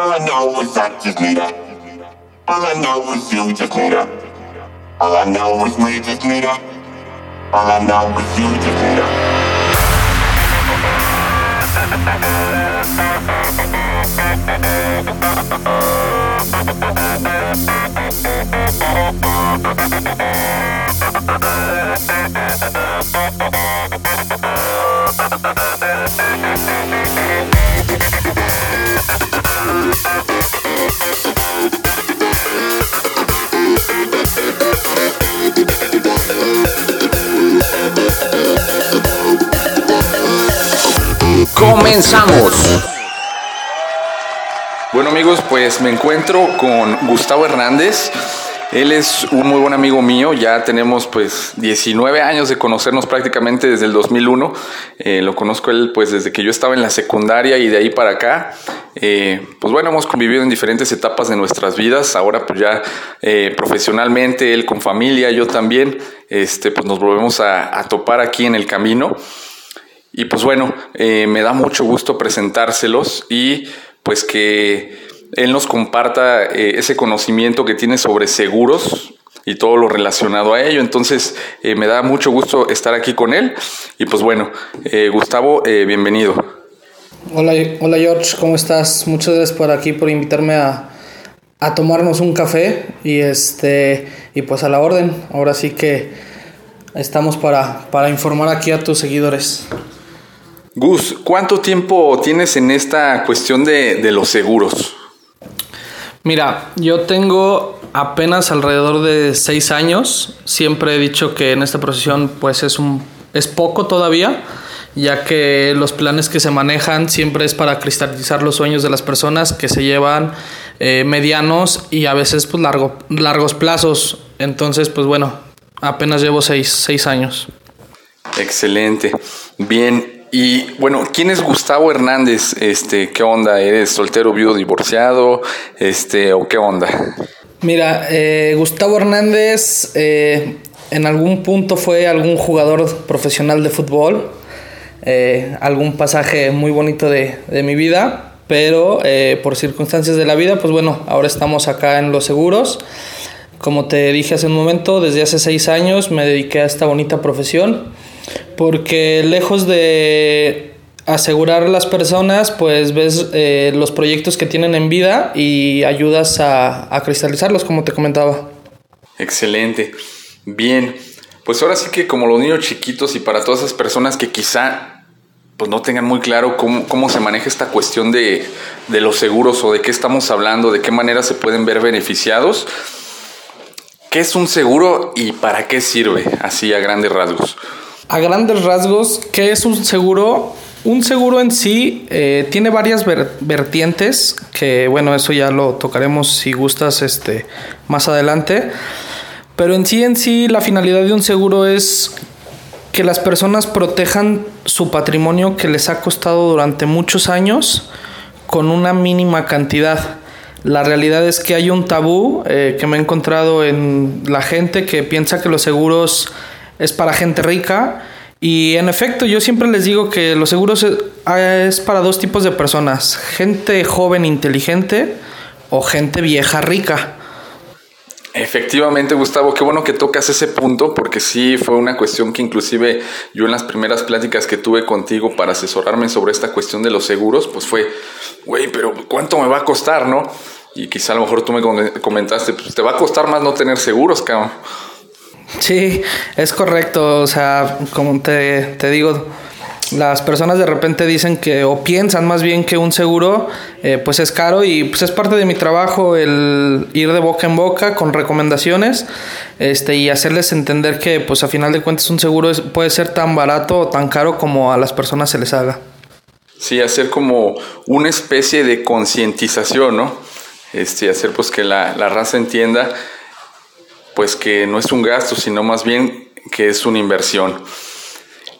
All I know is I just need her. All I know is you just need her. All I know is we just need. All I know is you just need. Comenzamos. Bueno amigos, pues me encuentro con Gustavo Hernández. Él es un muy buen amigo mío, ya tenemos pues 19 años de conocernos prácticamente desde el 2001. Eh, lo conozco él pues desde que yo estaba en la secundaria y de ahí para acá. Eh, pues bueno, hemos convivido en diferentes etapas de nuestras vidas. Ahora pues ya eh, profesionalmente, él con familia, yo también, este, pues nos volvemos a, topar aquí en el camino. Y pues bueno, me da mucho gusto presentárselos y pues que él nos comparta eh, ese conocimiento que tiene sobre seguros y todo lo relacionado a ello. Entonces eh, me da mucho gusto estar aquí con él y pues bueno, Gustavo, bienvenido. Hola, hola George, ¿cómo estás? Muchas gracias por aquí, por invitarme a, a tomarnos un café y este y pues a la orden. Ahora sí que estamos para, para informar aquí a tus seguidores. Gus, ¿cuánto tiempo tienes en esta cuestión de, los seguros? Mira, yo tengo apenas alrededor de seis años. Siempre he dicho que en esta profesión pues es, un, es poco todavía, ya que los planes que se manejan siempre es para cristalizar los sueños de las personas que se llevan eh, medianos y a veces pues largo, largos plazos. Entonces pues bueno, apenas llevo seis, seis años. Excelente. Bien, y bueno, ¿quién es Gustavo Hernández? Este, ¿qué onda? ¿Eres soltero, viudo, divorciado? Este, o qué onda? Mira, eh, Gustavo Hernández eh, en algún punto fue algún jugador profesional de fútbol, eh, algún pasaje muy bonito de, de mi vida, pero por circunstancias de la vida, pues bueno, ahora estamos acá en los seguros. Como te dije hace un momento, desde hace seis años me dediqué a esta bonita profesión porque lejos de asegurar a las personas, pues ves eh, los proyectos que tienen en vida y ayudas a, a cristalizarlos, como te comentaba. Excelente. Bien, pues ahora sí que como los niños chiquitos y para todas esas personas que quizá pues no tengan muy claro cómo, cómo se maneja esta cuestión de, de, los seguros o de qué estamos hablando, de qué manera se pueden ver beneficiados. ¿Qué es un seguro y para qué sirve? Así a grandes rasgos a grandes rasgos, ¿qué es un seguro? Un seguro en sí eh, tiene varias vertientes, que bueno, eso ya lo tocaremos si gustas este, más adelante. Pero en sí, en sí, la finalidad de un seguro es que las personas protejan su patrimonio que les ha costado durante muchos años con una mínima cantidad. La realidad es que hay un tabú eh, que me he encontrado en la gente que piensa que los seguros es para gente rica. Y en efecto, yo siempre les digo que los seguros es para dos tipos de personas, gente joven inteligente o gente vieja rica. Efectivamente, Gustavo, qué bueno que tocas ese punto, porque sí fue una cuestión que inclusive yo en las primeras pláticas que tuve contigo para asesorarme sobre esta cuestión de los seguros, pues fue, güey, pero ¿cuánto me va a costar, no? Y quizá a lo mejor tú me comentaste, pues te va a costar más no tener seguros, cabrón. Sí, es correcto. O sea, como te, digo, las personas de repente dicen que, o piensan más bien que un seguro, eh, pues es caro y pues es parte de mi trabajo el ir de boca en boca con recomendaciones este, y hacerles entender que, pues a final de cuentas, un seguro puede ser tan barato o tan caro como a las personas se les haga. Sí, hacer como una especie de concientización, ¿no? Este, hacer pues que la, la raza entienda pues que no es un gasto, sino más bien que es una inversión.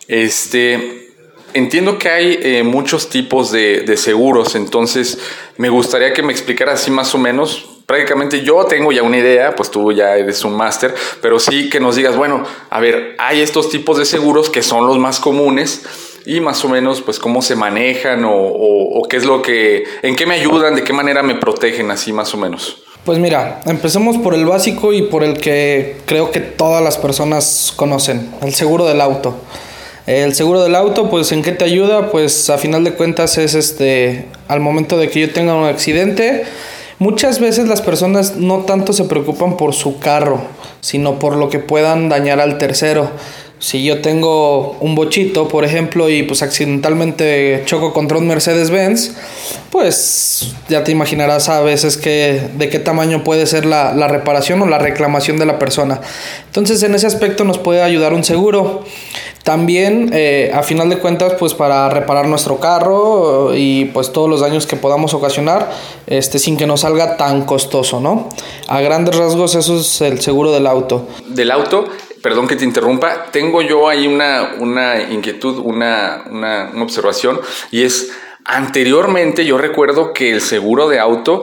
Este, entiendo que hay eh, muchos tipos de, seguros, entonces me gustaría que me explicaras así más o menos. Prácticamente yo tengo ya una idea, pues tú ya eres un máster, pero sí que nos digas, bueno, a ver, hay estos tipos de seguros que son los más comunes, y más o menos pues cómo se manejan o qué es lo que, en qué me ayudan, de qué manera me protegen así más o menos. Pues mira, empecemos por el básico y por el que creo que todas las personas conocen, el seguro del auto. El seguro del auto, pues en qué te ayuda, pues a final de cuentas es este, al momento de que yo tenga un accidente, muchas veces las personas no tanto se preocupan por su carro, sino por lo que puedan dañar al tercero si yo tengo un bochito, por ejemplo, y pues accidentalmente choco contra un Mercedes-Benz, pues ya te imaginarás a veces que, de qué tamaño puede ser la, reparación o la reclamación de la persona. Entonces en ese aspecto nos puede ayudar un seguro. También, eh, a final de cuentas, pues para reparar nuestro carro y pues todos los daños que podamos ocasionar, este, sin que nos salga tan costoso, ¿no? A grandes rasgos eso es el seguro del auto. Del auto perdón que te interrumpa, tengo yo ahí una, una inquietud, una, una, una observación, y es, anteriormente yo recuerdo que el seguro de auto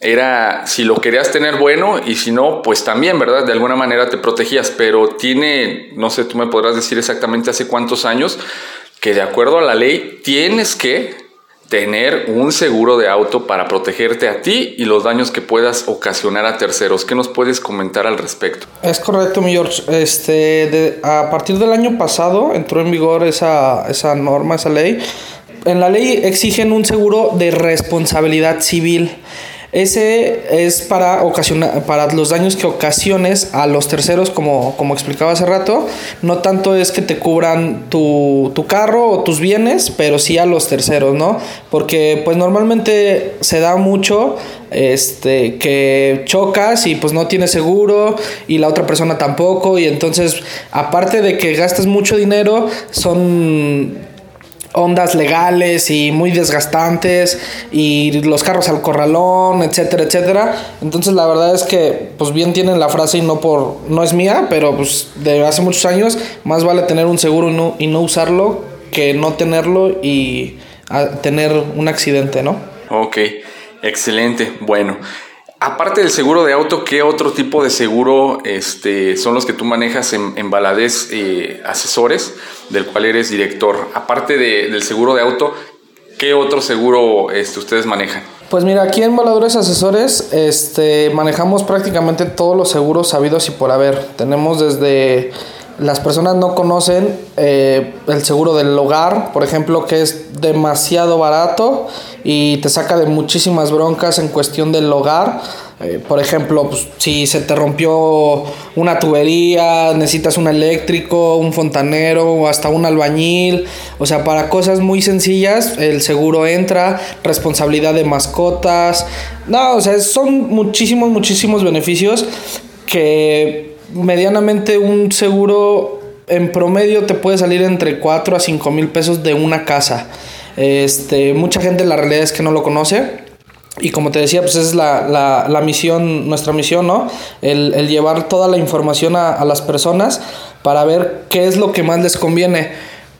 era si lo querías tener bueno y si no, pues también, ¿verdad? De alguna manera te protegías, pero tiene, no sé, tú me podrás decir exactamente hace cuántos años que de acuerdo a la ley tienes que tener un seguro de auto para protegerte a ti y los daños que puedas ocasionar a terceros. ¿Qué nos puedes comentar al respecto? Es correcto, mi George. Este, a partir del año pasado entró en vigor esa, esa norma, esa ley. En la ley exigen un seguro de responsabilidad civil. Ese es para, ocasionar, para los daños que ocasiones a los terceros, como, como explicaba hace rato. No tanto es que te cubran tu, tu, carro o tus bienes, pero sí a los terceros, ¿no? Porque pues normalmente se da mucho este, que chocas y pues no tienes seguro y la otra persona tampoco. Y entonces, aparte de que gastas mucho dinero, son ondas legales y muy desgastantes y los carros al corralón, etcétera, etcétera. Entonces la verdad es que pues bien tienen la frase y no por no es mía, pero pues de hace muchos años más vale tener un seguro y no, y no usarlo que no tenerlo y tener un accidente, ¿no? Ok, excelente. Bueno, Aparte del seguro de auto, ¿qué otro tipo de seguro este, son los que tú manejas en, en eh, Asesores, del cual eres director? Aparte del seguro de auto, ¿qué otro seguro este, ustedes manejan? Pues mira, aquí en Baladores Asesores este, manejamos prácticamente todos los seguros sabidos y por haber. Tenemos desde las personas no conocen eh, el seguro del hogar, por ejemplo, que es demasiado barato y te saca de muchísimas broncas en cuestión del hogar. Eh, por ejemplo, pues, si se te rompió una tubería, necesitas un eléctrico, un fontanero o hasta un albañil. O sea, para cosas muy sencillas, el seguro entra, responsabilidad de mascotas. No, o sea, son muchísimos, muchísimos beneficios que medianamente un seguro en promedio te puede salir entre 4 a 5 mil pesos de una casa. Este, mucha gente la realidad es que no lo conoce. Y como te decía, pues es la, la, misión, nuestra misión, ¿no? El, el llevar toda la información a, a, las personas para ver qué es lo que más les conviene.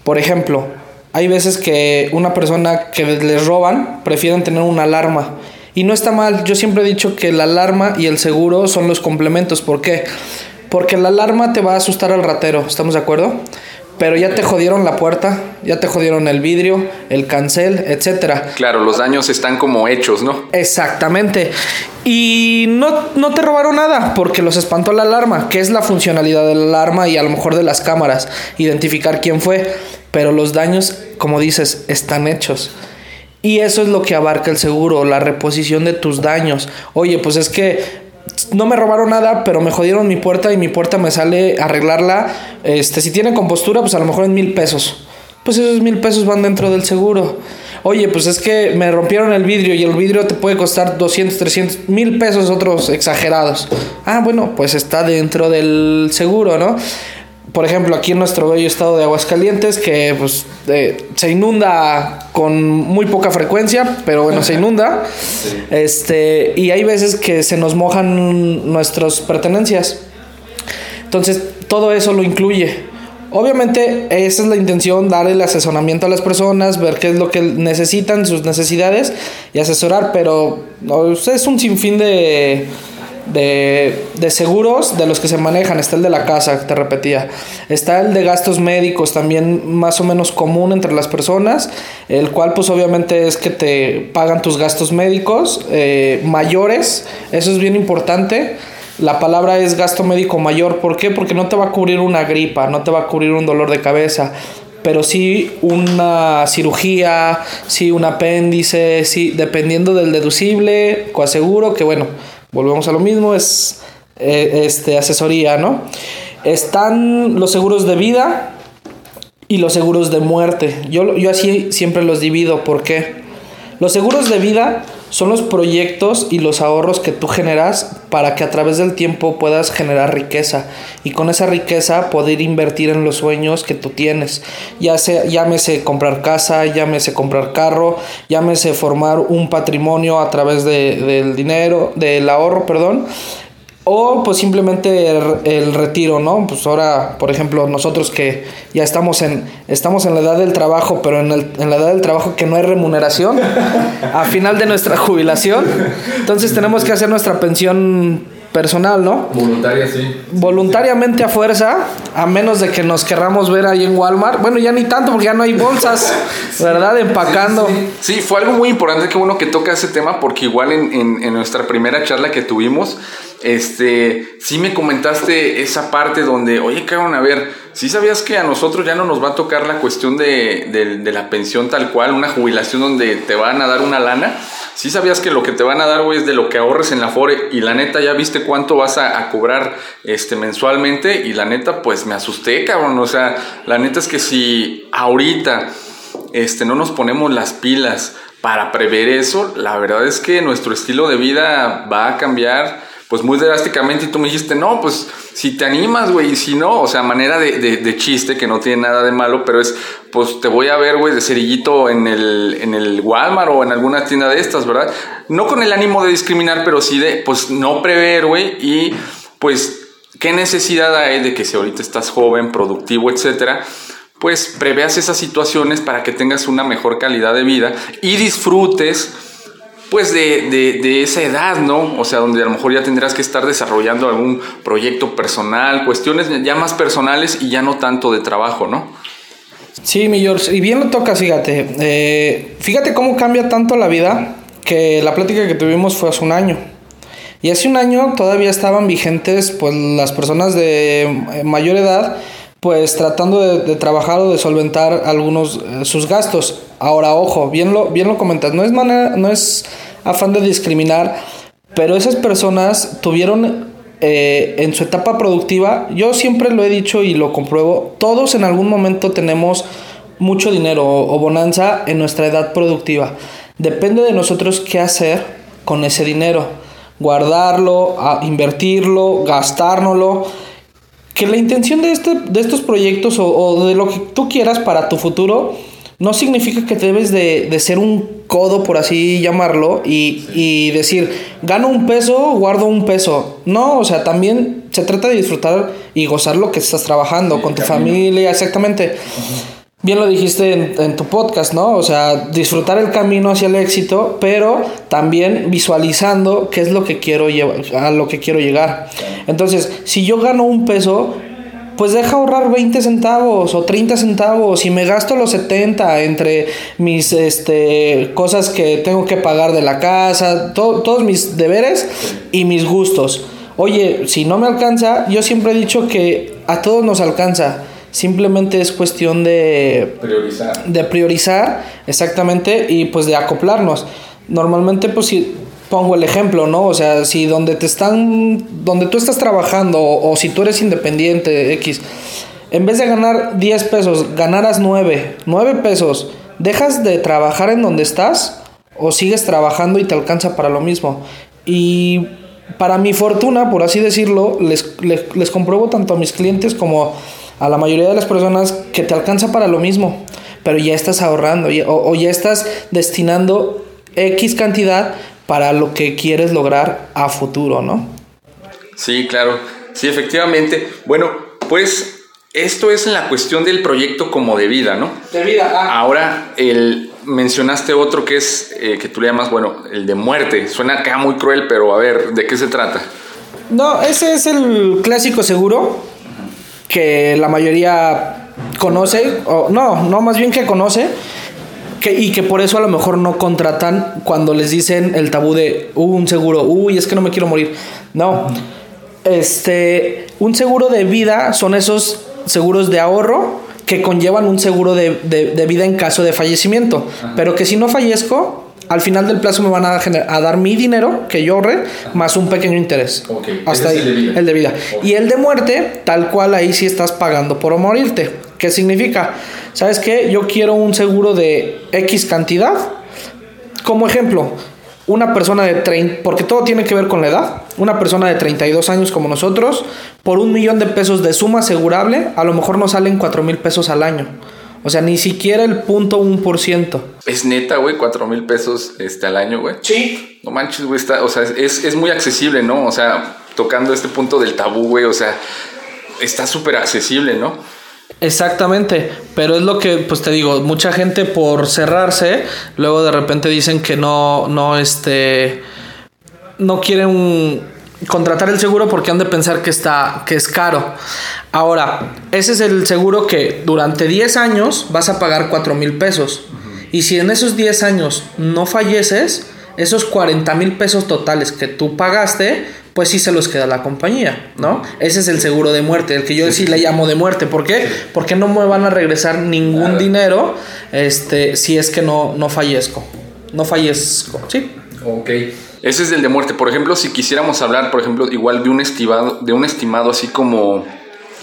Por ejemplo, hay veces que una persona que les roban prefieren tener una alarma. Y no está mal, yo siempre he dicho que la alarma y el seguro son los complementos. ¿Por qué? Porque la alarma te va a asustar al ratero, ¿estamos de acuerdo? Pero ya te jodieron la puerta, ya te jodieron el vidrio, el cancel, etcétera. Claro, los daños están como hechos, ¿no? Exactamente. Y no, no te robaron nada porque los espantó la alarma, que es la funcionalidad de la alarma y a lo mejor de las cámaras, identificar quién fue. Pero los daños, como dices, están hechos. Y eso es lo que abarca el seguro, la reposición de tus daños. Oye, pues es que no me robaron nada, pero me jodieron mi puerta y mi puerta me sale arreglarla. Este, si tiene compostura, pues a lo mejor en mil pesos. Pues esos mil pesos van dentro del seguro. Oye, pues es que me rompieron el vidrio y el vidrio te puede costar 200, 300, mil pesos otros exagerados. Ah, bueno, pues está dentro del seguro, ¿no? Por ejemplo, aquí en nuestro bello estado de Aguascalientes, que pues se inunda con muy poca frecuencia, pero bueno, se inunda. Este, y hay veces que se nos mojan nuestras pertenencias. Entonces, todo eso lo incluye. Obviamente, esa es la intención, dar el asesoramiento a las personas, ver qué es lo que necesitan, sus necesidades y asesorar, pero es un sinfín de de, de, seguros de los que se manejan. Está el de la casa, te repetía. Está el de gastos médicos, también más o menos común entre las personas, el cual pues obviamente es que te pagan tus gastos médicos eh, mayores, eso es bien importante. La palabra es gasto médico mayor, ¿por qué? Porque no te va a cubrir una gripa, no te va a cubrir un dolor de cabeza, pero sí una cirugía, sí un apéndice, sí, dependiendo del deducible, coaseguro, que bueno, volvemos a lo mismo, es eh, este, asesoría, ¿no? Están los seguros de vida y los seguros de muerte. Yo, yo así siempre los divido, ¿por qué? Los seguros de vida son los proyectos y los ahorros que tú generas para que a través del tiempo puedas generar riqueza y con esa riqueza poder invertir en los sueños que tú tienes. Ya sea, llámese comprar casa, llámese comprar carro, llámese formar un patrimonio a través de, del dinero, del ahorro, perdón. O pues simplemente el, retiro, ¿no? Pues ahora, por ejemplo, nosotros que ya estamos en, estamos en la edad del trabajo, pero en, el, en la edad del trabajo que no hay remuneración, a final de nuestra jubilación, entonces tenemos que hacer nuestra pensión personal, ¿no? Voluntaria, sí. Voluntariamente a fuerza, a menos de que nos querramos ver ahí en Walmart. Bueno, ya ni tanto porque ya no hay bolsas, ¿verdad? Empacando. Sí, fue algo muy importante, que bueno que toca ese tema, porque igual en, en, en nuestra primera charla que tuvimos, este, sí me comentaste esa parte donde, oye, cabrón, a ver, si sabías que a nosotros ya no nos va a tocar la cuestión de, de, la pensión tal cual, una jubilación donde te van a dar una lana? Si sabías que lo que te van a dar, güey, es de lo que ahorres en la FORE y la neta ya viste cuánto vas a, a, cobrar este, mensualmente y la neta, pues me asusté, cabrón. O sea, la neta es que si ahorita este, no nos ponemos las pilas para prever eso, la verdad es que nuestro estilo de vida va a cambiar pues muy drásticamente y tú me dijiste, no, pues si te animas, güey, y si no, o sea, manera de, de, chiste que no tiene nada de malo, pero es, pues te voy a ver, güey, de cerillito en el, en el Walmart o en alguna tienda de estas, ¿verdad? No con el ánimo de discriminar, pero sí de, pues no prever, güey, y pues, ¿qué necesidad hay de que si ahorita estás joven, productivo, etcétera? Pues preveas esas situaciones para que tengas una mejor calidad de vida y disfrutes pues de, de, esa edad, ¿no? O sea, donde a lo mejor ya tendrás que estar desarrollando algún proyecto personal, cuestiones ya más personales y ya no tanto de trabajo, ¿no? Sí, mi George, y bien lo toca, fíjate. Eh, fíjate cómo cambia tanto la vida que la plática que tuvimos fue hace un año. Y hace un año todavía estaban vigentes pues las personas de mayor edad pues tratando de, trabajar o de solventar algunos eh, sus gastos. Ahora, ojo, bien lo, bien lo comentas, no es, manera, no es afán de discriminar, pero esas personas tuvieron eh, en su etapa productiva, yo siempre lo he dicho y lo compruebo, todos en algún momento tenemos mucho dinero o, bonanza en nuestra edad productiva. Depende de nosotros qué hacer con ese dinero. Guardarlo, invertirlo, gastárnoslo que la intención de, este, de estos proyectos o, de lo que tú quieras para tu futuro no significa que debes de, de ser un codo, por así llamarlo, y, y, decir, gano un peso, guardo un peso. No, o sea, también se trata de disfrutar y gozar lo que estás trabajando con tu familia, exactamente bien lo dijiste en, tu podcast, ¿no? O sea, disfrutar el camino hacia el éxito, pero también visualizando qué es lo que quiero a lo que quiero llegar. Entonces, si yo gano un peso, pues deja ahorrar 20 centavos o 30 centavos y me gasto los 70 entre mis este, cosas que tengo que pagar de la casa, todos mis deberes y mis gustos. Oye, si no me alcanza, yo siempre he dicho que a todos nos alcanza Simplemente es cuestión de priorizar. De priorizar, exactamente, y pues de acoplarnos. Normalmente, pues si pongo el ejemplo, ¿no? O sea, si donde te están, donde tú estás trabajando, o, si tú eres independiente, X, en vez de ganar 10 pesos, ganaras 9, 9 pesos, ¿dejas de trabajar en donde estás? ¿O sigues trabajando y te alcanza para lo mismo? Y para mi fortuna, por así decirlo, les, les, les compruebo tanto a mis clientes como a la mayoría de las personas que te alcanza para lo mismo, pero ya estás ahorrando o, ya estás destinando X cantidad para lo que quieres lograr a futuro, ¿no? Sí, claro. Sí, efectivamente. Bueno, pues esto es en la cuestión del proyecto como de vida, ¿no? De vida. Ah. Ahora, el, mencionaste otro que es, eh, que tú le llamas, bueno, el de muerte. Suena acá muy cruel, pero a ver, ¿de qué se trata? No, ese es el clásico seguro que la mayoría conoce, o no, no, más bien que conoce, que, y que por eso a lo mejor no contratan cuando les dicen el tabú de uh, un seguro, uy, es que no me quiero morir. No, este, un seguro de vida son esos seguros de ahorro que conllevan un seguro de, de- de vida en caso de fallecimiento, pero que si no fallezco, al final del plazo me van a, a dar mi dinero que yo ahorré más un pequeño interés. Hasta ese es ahí, el de vida. el de vida. Ok. Y el de muerte, tal cual ahí sí estás pagando por morirte. ¿Qué significa? ¿Sabes qué? Yo quiero un seguro de X cantidad. Como ejemplo, una persona de 30, porque todo tiene que ver con la edad, una persona de 32 años como nosotros, por un millón de pesos de suma asegurable, a lo mejor nos salen 4 mil pesos al año. O sea, ni siquiera el punto un por ciento. Es neta, güey, cuatro mil pesos este, al año, güey. Sí. No manches, güey, está, o sea, es, es muy accesible, ¿no? O sea, tocando este punto del tabú, güey, o sea, está súper accesible, ¿no? Exactamente, pero es lo que, pues te digo, mucha gente por cerrarse, luego de repente dicen que no, no, este, no quieren contratar el seguro porque han de pensar que está, que es caro. Ahora, ese es el seguro que durante 10 años vas a pagar 4 mil pesos. Y si en esos 10 años no falleces, esos 40 mil pesos totales que tú pagaste, pues sí se los queda la compañía, ¿no? Ese es el seguro de muerte, el que yo sí, le llamo de muerte. ¿Por qué? Porque no me van a regresar ningún Claro. dinero este, si es que no, no fallezco. No fallezco, ¿sí? Ok. Ese es el de muerte. Por ejemplo, si quisiéramos hablar, por ejemplo, igual de un estimado, de un estimado así como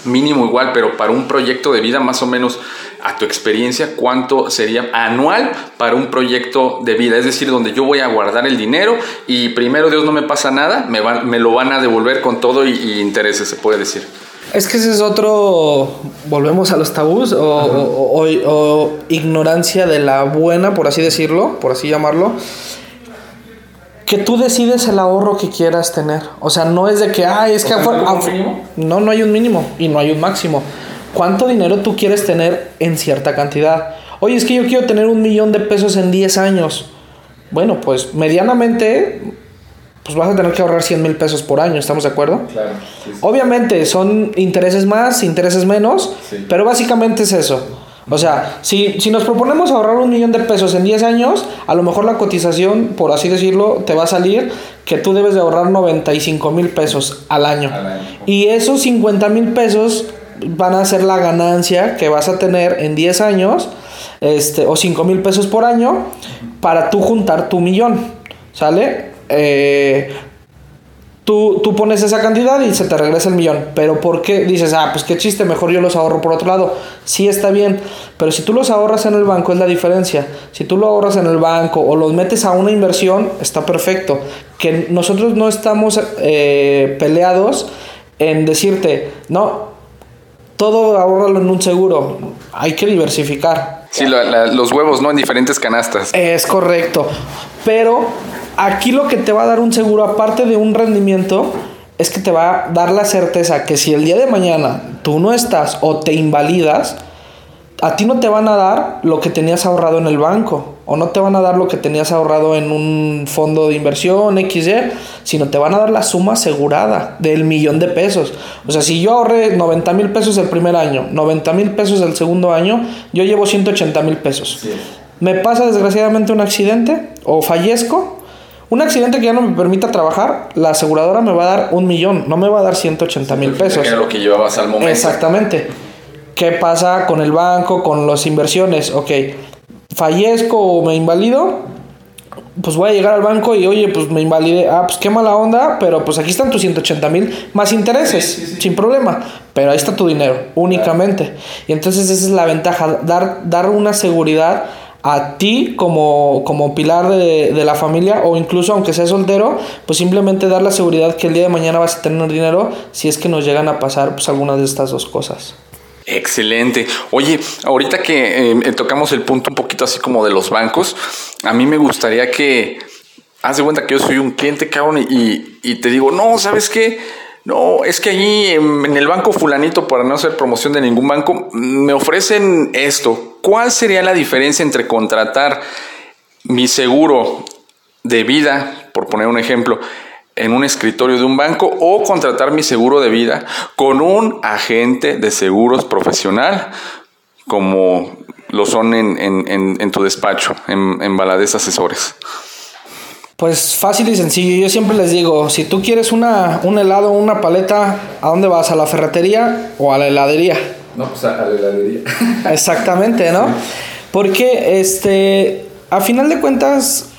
mínimo igual, pero para un proyecto de vida, más o menos a tu experiencia, ¿cuánto sería anual para un proyecto de vida? Es decir, donde yo voy a guardar el dinero y primero Dios no me pasa nada, me, van, me lo van a devolver con todo y, y intereses, se puede decir. Es que ese es otro, volvemos a los tabús o, o- o- o ignorancia de la buena, por así decirlo, por así llamarlo, que tú decides el ahorro que quieras tener. O sea, no es de que, ay, es que... ¿no hay un afu- mínimo? no, no hay un mínimo y no hay un máximo. ¿Cuánto dinero tú quieres tener en cierta cantidad? Oye, es que yo quiero tener un millón de pesos en 10 años. Bueno, pues medianamente, pues vas a tener que ahorrar 100 mil pesos por año, ¿estamos de acuerdo? Claro. Obviamente son intereses más, intereses menos, Sí. pero básicamente es eso. O sea, si, si nos proponemos ahorrar un millón de pesos en 10 años, a lo mejor la cotización, por así decirlo, te va a salir que tú debes de ahorrar 95 mil pesos al año. Al año. Y esos 50 mil pesos van a ser la ganancia que vas a tener en 10 años, este, o 5 mil pesos por año, para tú juntar tu millón. ¿Sale? Eh, Tú, tú pones esa cantidad y se te regresa el millón. Pero ¿por qué? Dices, ah, pues qué chiste, mejor yo los ahorro por otro lado. Sí está bien, pero si tú los ahorras en el banco es la diferencia. Si tú lo ahorras en el banco o los metes a una inversión, está perfecto. Que nosotros no estamos eh, peleados en decirte, no, todo ahorralo en un seguro. Hay que diversificar. Sí, la- la- los huevos, ¿no? En diferentes canastas. Es correcto. Pero aquí lo que te va a dar un seguro, aparte de un rendimiento, es que te va a dar la certeza que si el día de mañana tú no estás o te invalidas, a ti no te van a dar lo que tenías ahorrado en el banco o no te van a dar lo que tenías ahorrado en un fondo de inversión XY, sino te van a dar la suma asegurada del millón de pesos. O sea, si yo ahorré 90 mil pesos el primer año, 90 mil pesos el segundo año, yo llevo 180 mil pesos. Me pasa desgraciadamente un accidente o fallezco. Un accidente que ya no me permita trabajar, la aseguradora me va a dar un millón, no me va a dar 180 mil pesos. Que era lo que llevabas al momento. Exactamente. ¿Qué pasa con el banco, con las inversiones? Ok, fallezco o me invalido, pues voy a llegar al banco y oye, pues me invalidé. Ah, pues qué mala onda, pero pues aquí están tus 180 mil más intereses, sin problema. Pero ahí está tu dinero, únicamente. Y entonces esa es la ventaja, dar, dar una seguridad a ti como, como pilar de, de la familia o incluso aunque seas soltero, pues simplemente dar la seguridad que el día de mañana vas a tener dinero si es que nos llegan a pasar pues algunas de estas dos cosas. Excelente. Oye, ahorita que eh, tocamos el punto un poquito así como de los bancos, a mí me gustaría que, haz de cuenta que yo soy un cliente, cabrón, y, y te digo, no, ¿sabes qué? No, es que allí en, el banco fulanito, para no hacer promoción de ningún banco, me ofrecen esto. ¿Cuál sería la diferencia entre contratar mi seguro de vida, por poner un ejemplo, en un escritorio de un banco o contratar mi seguro de vida con un agente de seguros profesional, como lo son en, en, tu despacho, en, en Baladés Asesores. Pues fácil y sencillo. Yo siempre les digo, si tú quieres una, un helado o una paleta, ¿a dónde vas? ¿A la ferretería o a la heladería? No, pues a, la heladería. Exactamente, ¿no? Porque, este, a final de cuentas,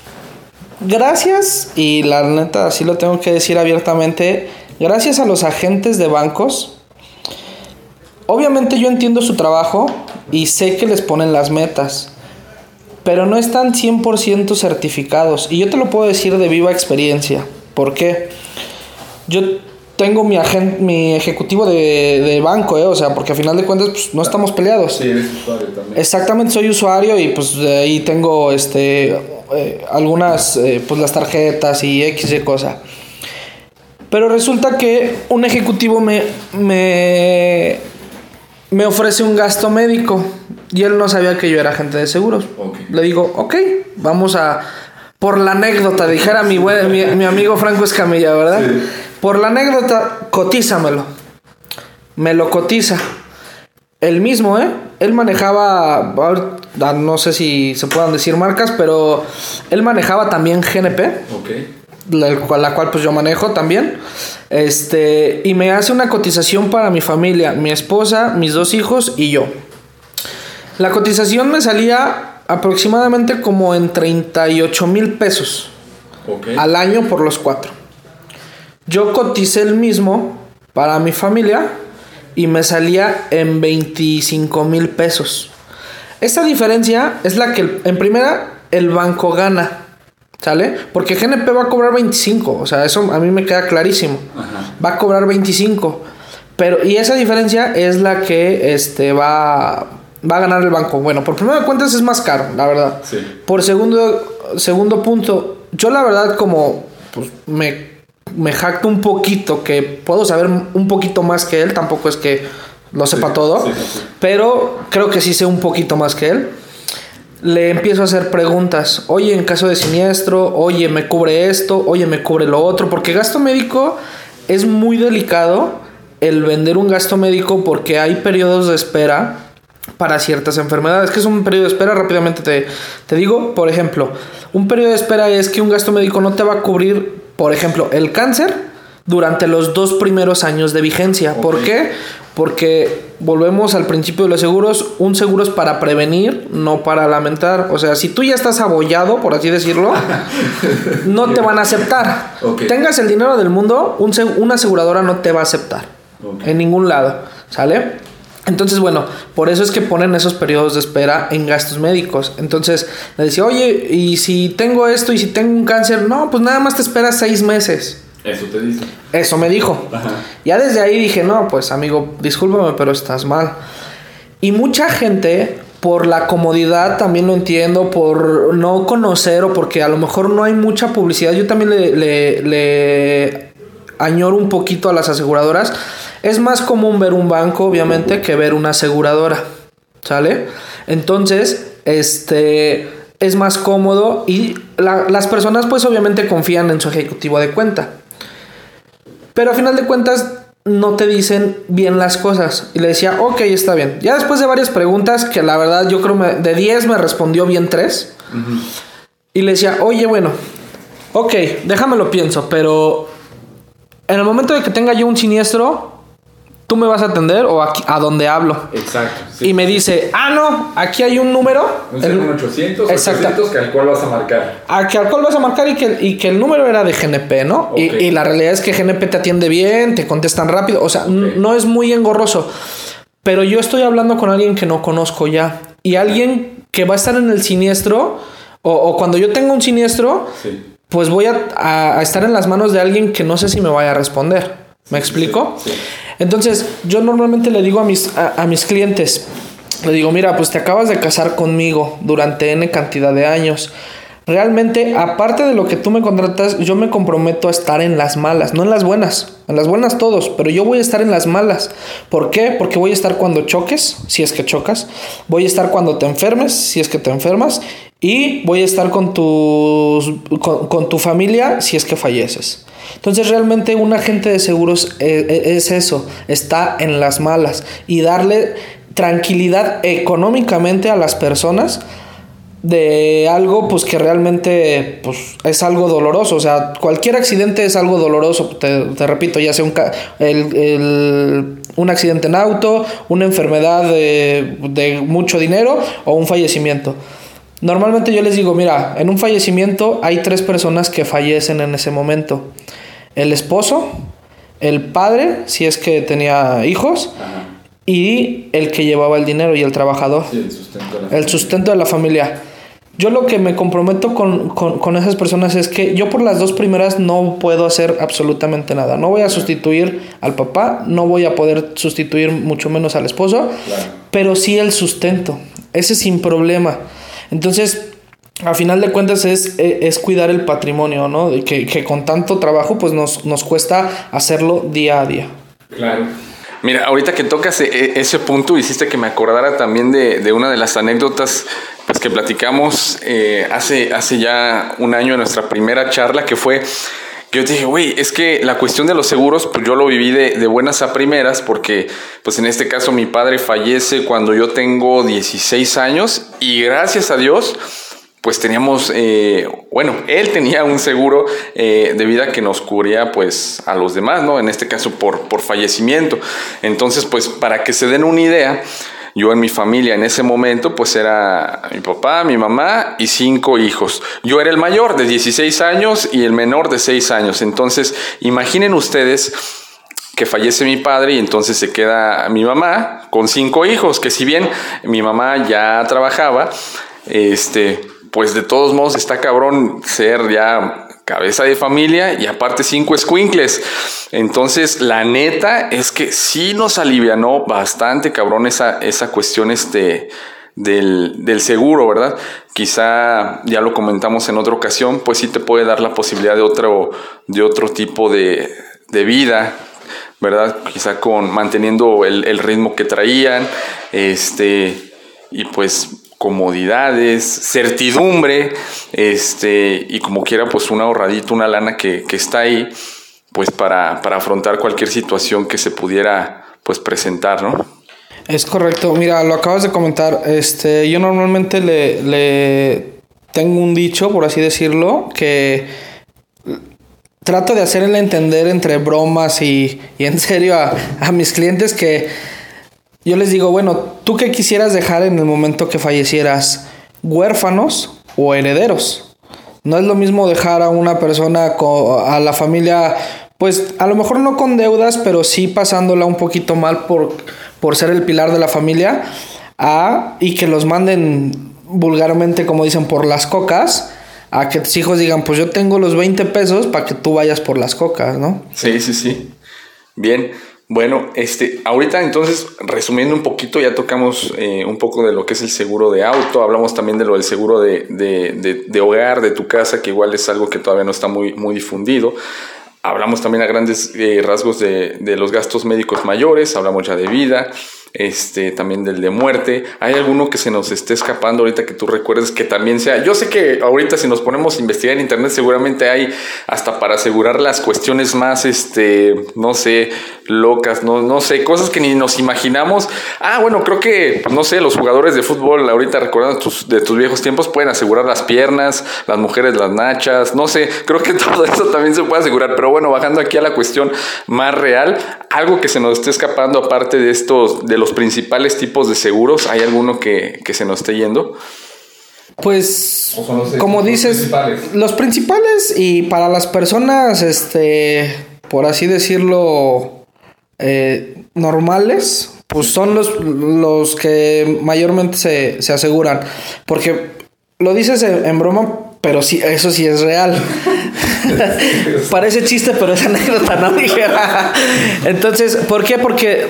gracias, y la neta, así lo tengo que decir abiertamente, gracias a los agentes de bancos, obviamente yo entiendo su trabajo y sé que les ponen las metas pero no están 100% certificados. Y yo te lo puedo decir de viva experiencia. ¿Por qué? Yo tengo mi agente, mi ejecutivo de, banco, ¿eh? o sea, porque al final de cuentas pues, no estamos peleados. Sí, eres usuario también. Exactamente, soy usuario y pues ahí tengo este eh, algunas, eh, pues las tarjetas y X de cosa. Pero resulta que un ejecutivo me, me, me ofrece un gasto médico y él no sabía que yo era agente de seguros. Le digo, ok, vamos a... Por la anécdota, dijera mi, mi, amigo Franco Escamilla, ¿verdad? Por la anécdota, cotízamelo. Me lo cotiza. El mismo, ¿eh? Él manejaba, no sé si se puedan decir marcas, pero él manejaba también GNP. Ok. La, la cual pues yo manejo también. Este, y me hace una cotización para mi familia, mi esposa, mis dos hijos y yo. La cotización me salía aproximadamente como en 38 mil pesos al año por los cuatro. Yo coticé el mismo para mi familia y me salía en 25 mil pesos. Esta diferencia es la que en primera el banco gana. ¿Sale? Porque GNP va a cobrar 25. O sea, eso a mí me queda clarísimo. Va a cobrar 25. Pero, y esa diferencia es la que este, va, va a ganar el banco. Bueno, por primera cuentas es más caro, la verdad. Por segundo, segundo punto, yo la verdad como pues, me, me jacto un poquito que puedo saber un poquito más que él, tampoco es que lo sepa todo, pero creo que sí sé un poquito más que él. Le empiezo a hacer preguntas, oye, en caso de siniestro, oye, me cubre esto, oye, me cubre lo otro, porque gasto médico es muy delicado el vender un gasto médico porque hay periodos de espera para ciertas enfermedades. que es un periodo de espera? Rápidamente te, te digo, por ejemplo, un periodo de espera es que un gasto médico no te va a cubrir, por ejemplo, el cáncer durante los dos primeros años de vigencia. ¿Por qué? Porque volvemos al principio de los seguros, un seguro es para prevenir, no para lamentar. O sea, si tú ya estás abollado, por así decirlo, no te van a aceptar. Tengas el dinero del mundo, un, una aseguradora no te va a aceptar. En ningún lado. ¿Sale? Entonces, bueno, por eso es que ponen esos periodos de espera en gastos médicos. Entonces, le decía, oye, y si tengo esto y si tengo un cáncer, no, pues nada más te esperas seis meses. Eso te dice. Eso me dijo. Ya desde ahí dije, no, pues amigo, discúlpame, pero estás mal. Y mucha gente, por la comodidad, también lo entiendo, por no conocer o porque a lo mejor no hay mucha publicidad, yo también le, le, le añoro un poquito a las aseguradoras es más común ver un banco, obviamente, que ver una aseguradora. ¿Sale? Entonces, este es más cómodo y las personas pues obviamente confían en su ejecutivo de cuenta. Pero a final de cuentas no te dicen bien las cosas. Y le decía, ok, está bien. Ya después de varias preguntas, que la verdad yo creo me, de 10 me respondió bien 3. Y le decía, oye, bueno, ok, déjame lo pienso, pero en el momento de que tenga yo un siniestro, tú me vas a atender o aquí, a donde hablo. Exacto. y me dice, ah, no, aquí hay un número. Un 800, exacto. que al cual vas a marcar. A que al cual vas a marcar y que, y que el número era de GNP, ¿no? Y, la realidad es que GNP te atiende bien, te contestan rápido, o sea, no es muy engorroso. Pero yo estoy hablando con alguien que no conozco ya. Y alguien que va a estar en el siniestro, o, cuando yo tenga un siniestro, pues voy a, a, estar en las manos de alguien que no sé si me vaya a responder. ¿Me explico? Entonces, yo normalmente le digo a mis, a, mis clientes, le digo, mira, pues te acabas de casar conmigo durante N cantidad de años. realmente, aparte de lo que tú me contratas, yo me comprometo a estar en las malas, no en las buenas. En las buenas todos, pero yo voy a estar en las malas. ¿Por qué? Porque voy a estar cuando choques, si es que chocas. Voy a estar cuando te enfermes, si es que te enfermas. Y voy a estar con, tus, con, tu familia si es que falleces. Entonces realmente un agente de seguros eh, eh, es eso, está en las malas y darle tranquilidad económicamente a las personas de algo pues que realmente pues es algo doloroso. O sea cualquier accidente es algo doloroso. Te, repito ya sea un, el, un accidente en auto una enfermedad de, de, mucho dinero o un fallecimiento. Normalmente yo les digo mira en un fallecimiento hay tres personas que fallecen en ese momento. El esposo el padre si es que tenía hijos y el que llevaba el dinero y el trabajador. El sustento el sustento de la familia yo lo que me comprometo con, esas personas es que yo por las dos primeras no puedo hacer absolutamente nada. No voy a sustituir al papá, no voy a poder sustituir mucho menos al esposo, pero sí el sustento. Ese sin problema. Entonces, a final de cuentas es, e, es cuidar el patrimonio, ¿no? Que, que con tanto trabajo pues nos, nos cuesta hacerlo día a día. Claro. Mira, ahorita que tocas e, ese punto, hiciste que me acordara también de, de una de las anécdotas pues, que platicamos eh, hace, hace ya un año en nuestra primera charla, que fue yo dije, güey, es que la cuestión de los seguros, pues yo lo viví de, de, buenas a primeras, porque pues en este caso mi padre fallece cuando yo tengo 16 años y gracias a Dios, pues teníamos, eh, bueno, él tenía un seguro eh, de vida que nos cubría pues a los demás, ¿no? En este caso por, por fallecimiento. Entonces, pues para que se den una idea, yo en mi familia en ese momento pues era mi papá, mi mamá y cinco hijos. Yo era el mayor de 16 años y el menor de 6 años. Entonces imaginen ustedes que fallece mi padre y entonces se queda mi mamá con cinco hijos, que si bien mi mamá ya trabajaba, este, pues de todos modos está cabrón ser ya cabeza de familia y aparte cinco squinkles. Entonces, la neta es que sí nos alivianó bastante, cabrón, esa, cuestión este, del, seguro, ¿verdad? Quizá ya lo comentamos en otra ocasión, pues sí te puede dar la posibilidad de otro, de otro tipo de, vida, ¿verdad? Quizá con manteniendo el ritmo que traían, este, y pues comodidades, certidumbre, este, y como quiera, pues un ahorradito, una lana que, está ahí, pues para, para, afrontar cualquier situación que se pudiera pues presentar, ¿no? Es correcto, mira, lo acabas de comentar, este, yo normalmente le, le tengo un dicho, por así decirlo, que trato de hacerle entender entre bromas y, y en serio a, a mis clientes que yo les digo, bueno, ¿tú qué quisieras dejar en el momento que fallecieras? ¿Huérfanos o herederos? No es lo mismo dejar a una persona, a la familia, pues a lo mejor no con deudas, pero sí pasándola un poquito mal por, por ser el pilar de la familia, a, y que los manden vulgarmente, como dicen, por las cocas, a que tus hijos digan, pues yo tengo los 20 pesos para que tú vayas por las cocas, ¿no? Sí, sí, sí. Bien. Bueno, este, ahorita entonces, resumiendo un poquito, ya tocamos eh, un poco de lo que es el seguro de auto, hablamos también de lo del seguro de, de, de, hogar, de tu casa, que igual es algo que todavía no está muy, muy difundido. Hablamos también a grandes eh, rasgos de, de los gastos médicos mayores, hablamos ya de vida, este, también del de muerte. ¿Hay alguno que se nos esté escapando ahorita que tú recuerdes que también sea? Yo sé que ahorita si nos ponemos a investigar en internet seguramente hay hasta para asegurar las cuestiones más, este, no sé, locas, no, no sé, cosas que ni nos imaginamos. Ah, bueno, creo que, no sé, los jugadores de fútbol ahorita recordando de tus viejos tiempos pueden asegurar las piernas, las mujeres las nachas, no sé, creo que todo eso también se puede asegurar. Pero bueno, bajando aquí a la cuestión más real, algo que se nos esté escapando aparte de estos, los principales tipos de seguros, ¿hay alguno que, se nos esté yendo? Pues, como dices, los principales y para las personas, este, por así decirlo, eh, normales, pues son los, los que mayormente se, se aseguran. Porque lo dices en, broma, pero sí, eso sí es real. Parece chiste, pero es anécdota, ¿no? Entonces, ¿por qué? Porque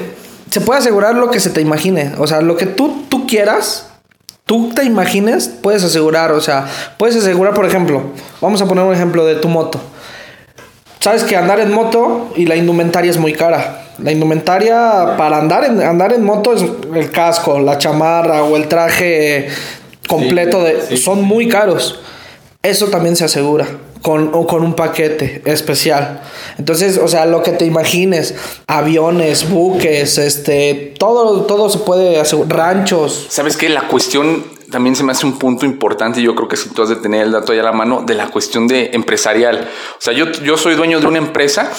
se puede asegurar lo que se te imagine. O sea, lo que tú, tú quieras, tú te imagines, puedes asegurar, o sea, puedes asegurar, por ejemplo, vamos a poner un ejemplo de tu moto. Sabes que andar en moto y la indumentaria es muy cara. La indumentaria para andar en, andar en moto es el casco, la chamarra o el traje completo de son muy caros. Eso también se asegura con, o con un paquete especial. Entonces, o sea, lo que te imagines, aviones, buques, este, todo, todo se puede asegurar, ranchos. ¿Sabes qué? La cuestión también se me hace un punto importante y yo creo que si tú has de tener el dato ahí a la mano de la cuestión de empresarial. O sea, yo, yo soy dueño de una empresa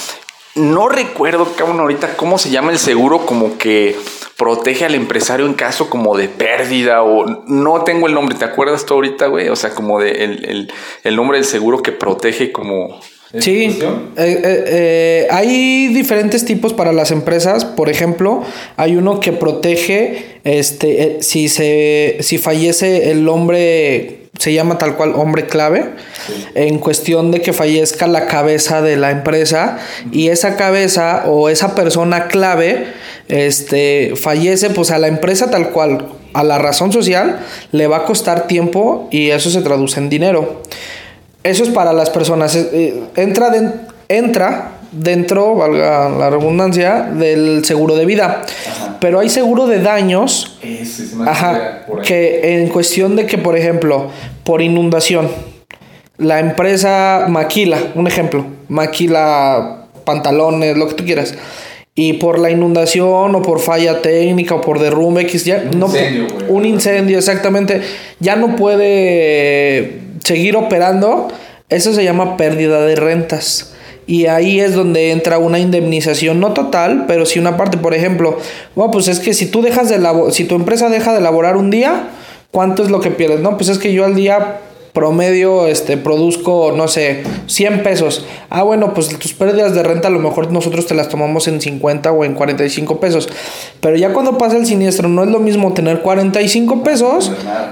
no recuerdo, cabrón, ahorita cómo se llama el seguro como que protege al empresario en caso como de pérdida o no tengo el nombre, ¿te acuerdas tú ahorita, güey? O sea, como de el, nombre del seguro que protege como... Sí, eh, eh, eh, hay diferentes tipos para las empresas. Por ejemplo, hay uno que protege este, si, se, si fallece el hombre se llama tal cual hombre clave, en cuestión de que fallezca la cabeza de la empresa y esa cabeza o esa persona clave este, fallece, pues a la empresa tal cual, a la razón social, le va a costar tiempo y eso se traduce en dinero. Eso es para las personas. Eh, entra, entra dentro, valga la redundancia, del seguro de vida. Pero hay seguro de daños. ajá, que en cuestión de que, por ejemplo, por inundación, la empresa maquila, un ejemplo, maquila pantalones, lo que tú quieras. Y por la inundación o por falla técnica o por derrumbe X, ya un no incendio, un incendio exactamente, ya no puede seguir operando. Eso se llama pérdida de rentas. Y ahí es donde entra una indemnización, no total, pero sí una parte. Por ejemplo, bueno, pues es que si tú dejas de si tu empresa deja de elaborar un día, ¿cuánto es lo que pierdes? No, pues es que yo al día promedio este, produzco, no sé, 100 pesos. Ah, bueno, pues tus pérdidas de renta a lo mejor nosotros te las tomamos en 50 o en 45 pesos. Pero ya cuando pasa el siniestro, no es lo mismo tener 45 pesos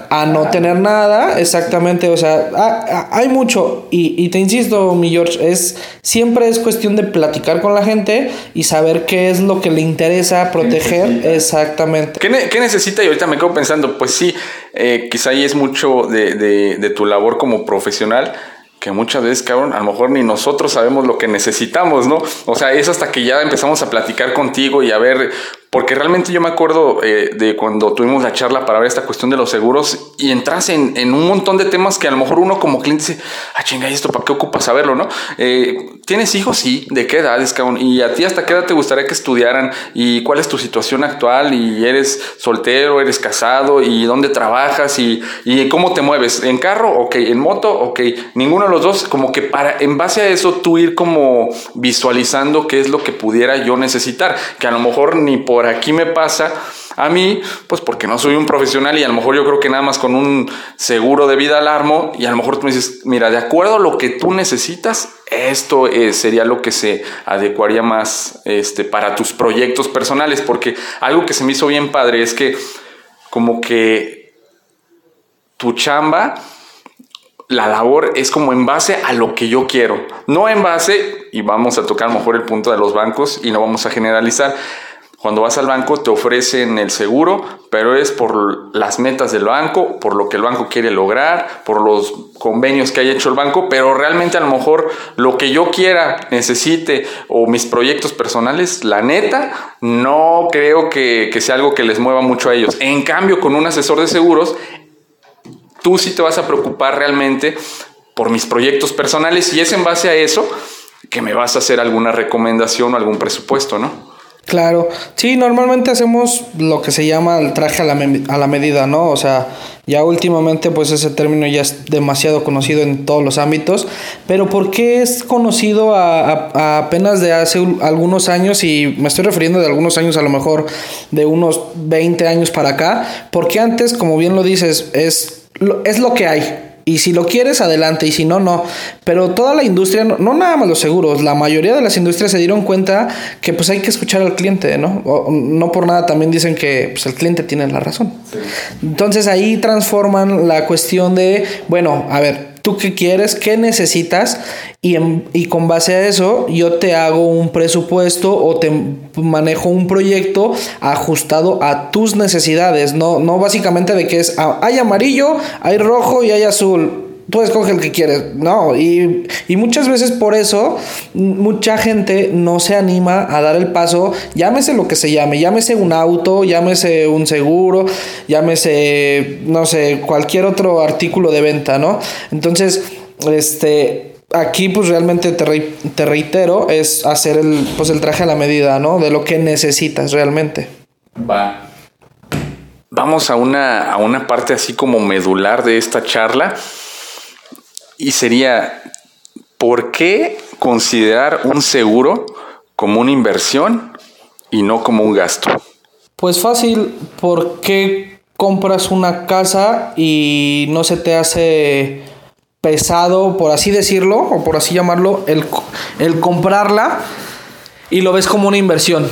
a no tener nada. Exactamente, o sea, ah, ah, hay mucho. Y, te insisto, mi George, es, siempre es cuestión de platicar con la gente y saber qué es lo que le interesa proteger. Exactamente. ¿Qué, necesita? Y ahorita me quedo pensando, pues sí, eh, quizá ahí es mucho de, de, de tu labor como profesional que muchas veces, cabrón, a lo mejor ni nosotros sabemos lo que necesitamos, ¿no? O sea, es hasta que ya empezamos a platicar contigo y a ver porque realmente yo me acuerdo eh, de cuando tuvimos la charla para ver esta cuestión de los seguros y entras en, en, un montón de temas que a lo mejor uno como cliente dice, ah, chinga, ¿y esto para qué ocupa saberlo, no? Eh, ¿Tienes hijos? Sí. ¿De qué cabrón? ¿Y a ti hasta qué edad te gustaría que estudiaran? ¿Y cuál es tu situación actual? ¿Y eres soltero? ¿Eres casado? ¿Y dónde trabajas? ¿Y, y cómo te mueves? ¿En carro? Ok. ¿En moto? Ok. Ninguno de los dos, como que para, en base a eso, tú ir como visualizando qué es lo que pudiera yo necesitar, que a lo mejor ni por por aquí me pasa a mí, pues porque no soy un profesional y a lo mejor yo creo que nada más con un seguro de vida alarmo y a lo mejor tú me dices, mira, de acuerdo a lo que tú necesitas, esto eh, sería lo que se adecuaría más este, para tus proyectos personales, porque algo que se me hizo bien padre es que como que tu chamba la labor es como en base a lo que yo quiero, no en base, y vamos a tocar mejor el punto de los bancos y no vamos a generalizar, cuando vas al banco te ofrecen el seguro, pero es por las metas del banco, por lo que el banco quiere lograr, por los convenios que haya hecho el banco, pero realmente a lo mejor lo que yo quiera, necesite o mis proyectos personales, la neta, no creo que, que sea algo que les mueva mucho a ellos. En cambio, con un asesor de seguros, tú sí te vas a preocupar realmente por mis proyectos personales y es en base a eso que me vas a hacer alguna recomendación o algún presupuesto, ¿no? Claro, sí, normalmente hacemos lo que se llama el traje a la, a la, medida, ¿no? O sea, ya últimamente pues ese término ya es demasiado conocido en todos los ámbitos, pero ¿por qué es conocido a, apenas de hace algunos años? Y me estoy refiriendo de algunos años, a lo mejor de unos 20 años para acá, porque antes, como bien lo dices, es, es lo que hay. Y si lo quieres, adelante. Y si no, no. Pero toda la industria, no, nada más los seguros, la mayoría de las industrias se dieron cuenta que pues hay que escuchar al cliente, ¿no? no por nada también dicen que pues, el cliente tiene la razón. Entonces ahí transforman la cuestión de, bueno, a ver, tú qué quieres, qué necesitas y, y con base a eso yo te hago un presupuesto o te manejo un proyecto ajustado a tus necesidades, no, no básicamente de que es, ah, hay amarillo, hay rojo y hay azul tú escoge el que quieres, ¿no? Y, muchas veces por eso mucha gente no se anima a dar el paso, llámese lo que se llame, llámese un auto, llámese un seguro, llámese, no sé, cualquier otro artículo de venta, ¿no? Entonces, este, aquí pues realmente te, te reitero, es hacer el, pues el traje a la medida, ¿no? De lo que necesitas realmente. Va. Vamos a una, a una parte así como medular de esta charla y sería, ¿por qué considerar un seguro como una inversión y no como un gasto? Pues fácil, ¿por qué compras una casa y no se te hace pesado, por así decirlo, o por así llamarlo, el, el comprarla y lo ves como una inversión?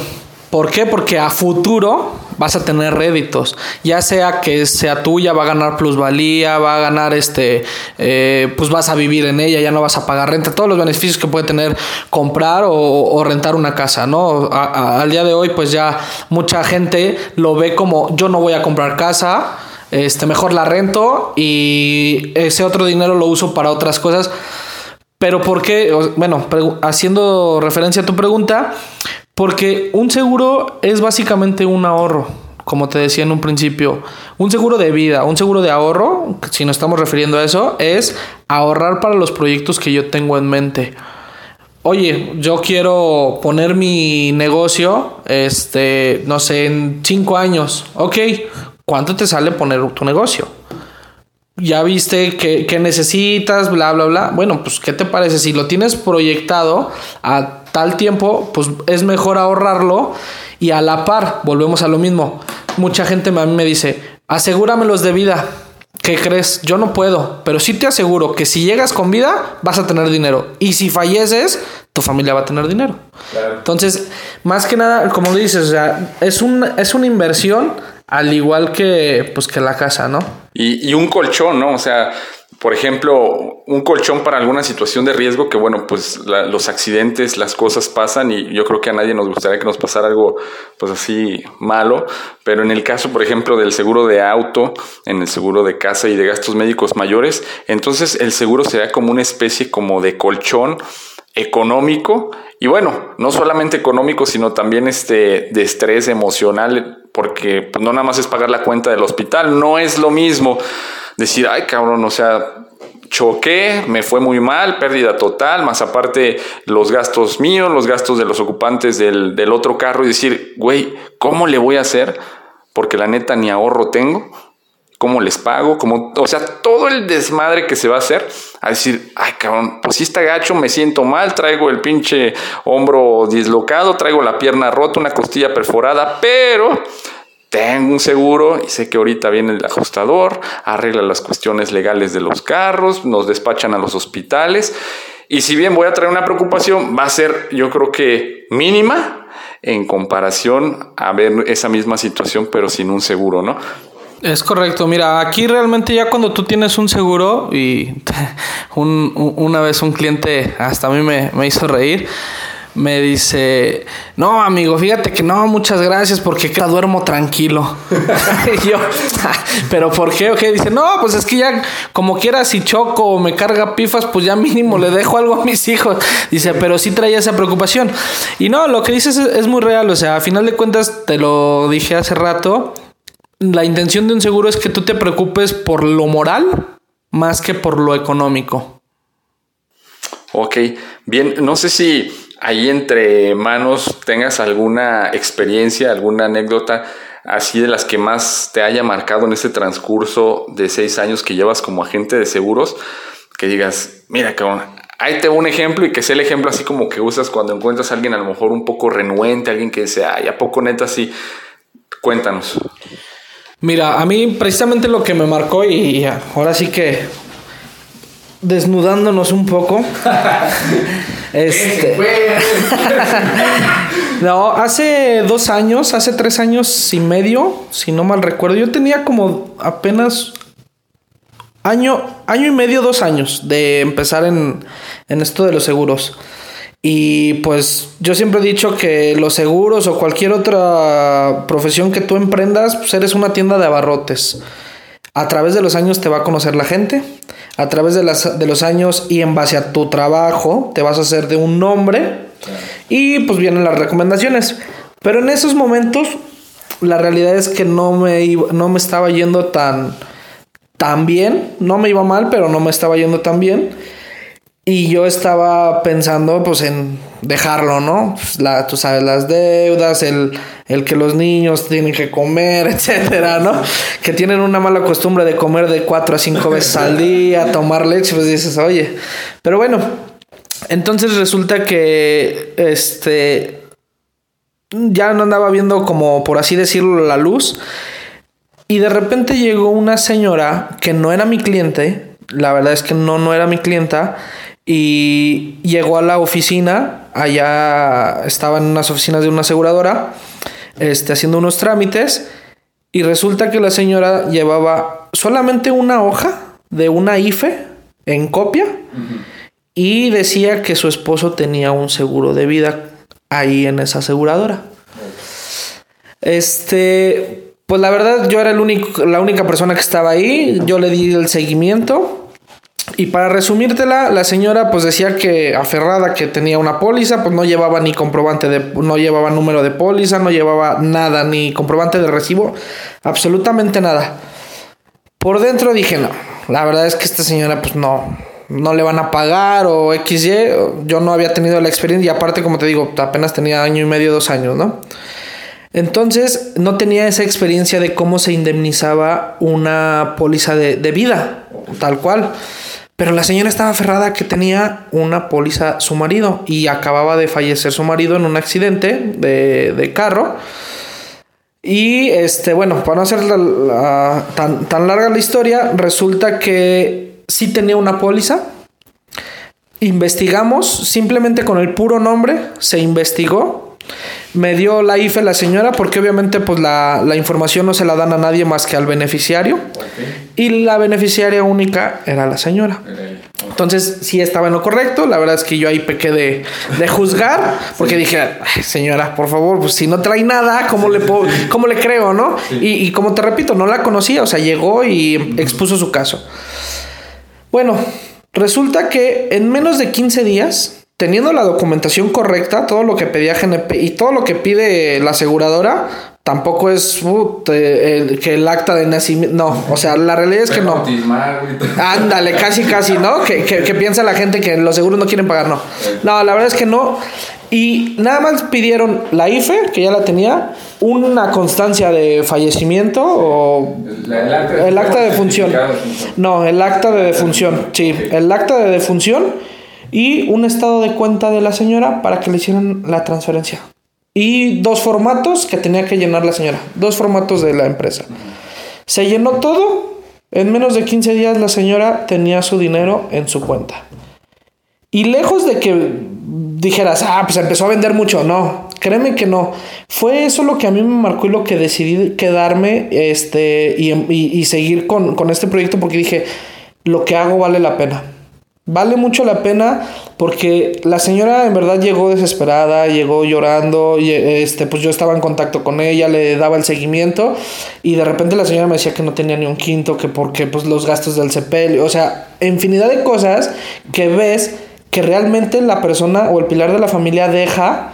¿Por qué? Porque a futuro vas a tener réditos. Ya sea que sea tuya, va a ganar plusvalía, va a ganar este, eh, pues vas a vivir en ella, ya no vas a pagar renta, todos los beneficios que puede tener comprar o, rentar una casa, ¿no? al día de hoy, pues ya mucha gente lo ve como yo no voy a comprar casa. Este, mejor la rento y ese otro dinero lo uso para otras cosas. Pero ¿por qué? Bueno, haciendo referencia a tu pregunta, porque un seguro es básicamente un ahorro, como te decía en un principio. Un seguro de vida, un seguro de ahorro, si nos estamos refiriendo a eso, es ahorrar para los proyectos que yo tengo en mente. Oye, yo quiero poner mi negocio, este, no sé, en cinco años. Ok, ¿cuánto te sale poner tu negocio? ya viste que, necesitas, bla, bla, bla. Bueno, pues, ¿qué te parece? Si lo tienes proyectado a tal tiempo, pues es mejor ahorrarlo y a la par, volvemos a lo mismo. Mucha gente a mí me dice, asegúramelos de vida. ¿Qué crees? Yo no puedo, pero sí te aseguro que si llegas con vida vas a tener dinero. Y si falleces, tu familia va a tener dinero. Entonces, más que nada, como dices, o sea, es, un, es una inversión al igual que, pues, que la casa, ¿no? Y, un colchón, ¿no? O sea, por ejemplo, un colchón para alguna situación de riesgo que, bueno, pues los accidentes, las cosas pasan y yo creo que a nadie nos gustaría que nos pasara algo, pues así malo, pero en el caso, por ejemplo, del seguro de auto, en el seguro de casa y de gastos médicos mayores, entonces el seguro será como una especie como de colchón económico y bueno, no solamente económico, sino también este de estrés emocional, porque pues, no nada más es pagar la cuenta del hospital, no es lo mismo decir, ay cabrón, o sea, choqué, me fue muy mal, pérdida total, más aparte los gastos míos, los gastos de los ocupantes del, del otro carro y decir, güey, ¿cómo le voy a hacer? Porque la neta ni ahorro tengo cómo les pago, como, o sea, todo el desmadre que se va a hacer, a decir, ay cabrón, pues si está gacho, me siento mal, traigo el pinche hombro dislocado, traigo la pierna rota, una costilla perforada, pero tengo un seguro y sé que ahorita viene el ajustador, arregla las cuestiones legales de los carros, nos despachan a los hospitales. Y si bien voy a traer una preocupación, va a ser yo creo que mínima en comparación a ver esa misma situación, pero sin un seguro, ¿no? Es correcto, mira, aquí realmente ya cuando tú tienes un seguro y una vez un cliente hasta a mí me, hizo reír, me dice, no amigo, fíjate que no, muchas gracias porque que duermo tranquilo. y yo, pero ¿por qué? Dice, no, pues es que ya como quiera si choco o me carga pifas, pues ya mínimo le dejo algo a mis hijos. Dice, pero sí traía esa preocupación. Y no, lo que dices es, es muy real, o sea, a final de cuentas te lo dije hace rato la intención de un seguro es que tú te preocupes por lo moral más que por lo económico. Ok, bien, no sé si ahí entre manos tengas alguna experiencia, alguna anécdota así de las que más te haya marcado en este transcurso de seis años que llevas como agente de seguros, que digas, mira, cabrón, ahí te un ejemplo y que sea el ejemplo así como que usas cuando encuentras a alguien a lo mejor un poco renuente, alguien que dice, ay, ¿a poco neta así? Cuéntanos. Mira, a mí precisamente lo que me marcó y ahora sí que desnudándonos un poco. este. no, hace dos años, hace tres años y medio, si no mal recuerdo, yo tenía como apenas año, año y medio, dos años de empezar en, en esto de los seguros. Y pues yo siempre he dicho que los seguros o cualquier otra profesión que tú emprendas, pues eres una tienda de abarrotes. A través de los años te va a conocer la gente, a través de, las, de los años y en base a tu trabajo te vas a hacer de un nombre y pues vienen las recomendaciones. Pero en esos momentos la realidad es que no me, no me estaba yendo tan, tan bien, no me iba mal, pero no me estaba yendo tan bien. Y yo estaba pensando pues en dejarlo, ¿no? Pues, la, tú sabes, las deudas, el, el, que los niños tienen que comer, etcétera, ¿no? Que tienen una mala costumbre de comer de cuatro a cinco veces al día, tomar leche, pues dices, oye. Pero bueno, entonces resulta que este ya no andaba viendo como por así decirlo la luz. Y de repente llegó una señora que no era mi cliente, la verdad es que no, no era mi clienta y llegó a la oficina, allá estaba en unas oficinas de una aseguradora, este, haciendo unos trámites, y resulta que la señora llevaba solamente una hoja de una IFE en copia y decía que su esposo tenía un seguro de vida ahí en esa aseguradora. Este, pues la verdad yo era el único, la única persona que estaba ahí, yo le di el seguimiento y para resumírtela, la señora pues decía que aferrada que tenía una póliza, pues no llevaba ni comprobante de, no llevaba número de póliza, no llevaba nada, ni comprobante de recibo, absolutamente nada. Por dentro dije, no, la verdad es que esta señora pues no, no le van a pagar o XY, yo no había tenido la experiencia y aparte como te digo, apenas tenía año y medio, dos años, ¿no? Entonces no tenía esa experiencia de cómo se indemnizaba una póliza de, de vida, tal cual. Pero la señora estaba aferrada que tenía una póliza su marido y acababa de fallecer su marido en un accidente de, carro. Y este, bueno, para no hacer tan, tan larga la historia, resulta que sí tenía una póliza. Investigamos, simplemente con el puro nombre, se investigó me dio la IFE la señora porque obviamente pues la, información no se la dan a nadie más que al beneficiario. Y la beneficiaria única era la señora. Entonces sí estaba en lo correcto. La verdad es que yo ahí pequé de, de juzgar porque dije, señora, por favor, pues si no trae nada, ¿cómo, le, puedo, cómo le creo, no? Y, y como te repito, no la conocía. O sea, llegó y expuso su caso. Bueno, resulta que en menos de 15 días teniendo la documentación correcta, todo lo que pedía GNP y todo lo que pide la aseguradora, tampoco es uh, que el acta de nacimiento. No, o sea, la realidad es que no. Ándale, casi, casi, ¿no? Que, que, piensa la gente que los seguros no quieren pagar, no. No, la verdad es que no. Y nada más pidieron la IFE, que ya la tenía, una constancia de fallecimiento o el acta de defunción. No, el acta de defunción, sí, el acta de defunción y un estado de cuenta de la señora para que le hicieran la transferencia. Y dos formatos que tenía que llenar la señora, dos formatos de la empresa. Se llenó todo, en menos de 15 días la señora tenía su dinero en su cuenta. Y lejos de que dijeras, ah, pues empezó a vender mucho, no, créeme que no. Fue eso lo que a mí me marcó y lo que decidí quedarme este, y, y seguir con, con este proyecto porque dije, lo que hago vale la pena Vale mucho la pena porque la señora en verdad llegó desesperada, llegó llorando, y este, pues yo estaba en contacto con ella, le daba el seguimiento y de repente la señora me decía que no tenía ni un quinto, que porque pues los gastos del CPL, o sea, infinidad de cosas que ves que realmente la persona o el pilar de la familia deja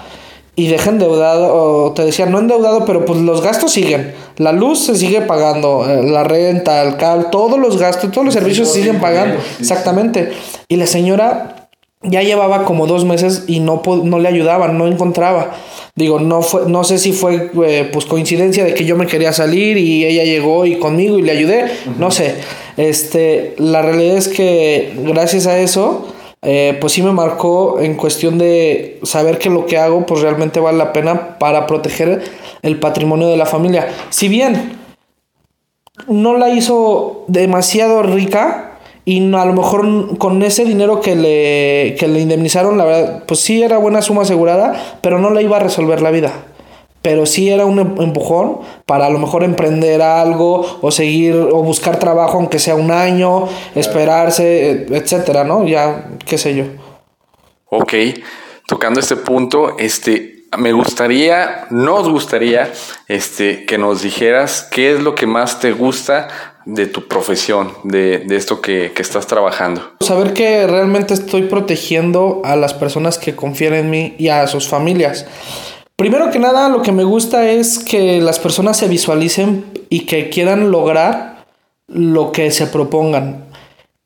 y deja endeudado, o te decía, no endeudado, pero pues los gastos siguen. La luz se sigue pagando, eh, la renta, el cable, todos los gastos, todos los servicios se siguen pagando. Exactamente. Y la señora ya llevaba como dos meses y no, no le ayudaban, no encontraba. Digo, no fue, no sé si fue eh, pues coincidencia de que yo me quería salir y ella llegó y conmigo y le ayudé, no sé. Este, la realidad es que gracias a eso eh, pues sí me marcó en cuestión de saber que lo que hago pues realmente vale la pena para proteger el patrimonio de la familia. Si bien no la hizo demasiado rica y a lo mejor con ese dinero que le, que le indemnizaron, la verdad, pues sí era buena suma asegurada, pero no le iba a resolver la vida. pero sí era un em- empujón para a lo mejor emprender algo o seguir o buscar trabajo aunque sea un año, esperarse, eh, etcétera, ¿no? Ya, qué sé yo. Ok, tocando este punto, este, me gustaría, nos gustaría, este, que nos dijeras qué es lo que más te gusta de tu profesión, de, de esto que, que estás trabajando. Saber que realmente estoy protegiendo a las personas que confían en mí y a sus familias. Primero que nada, lo que me gusta es que las personas se visualicen y que quieran lograr lo que se propongan.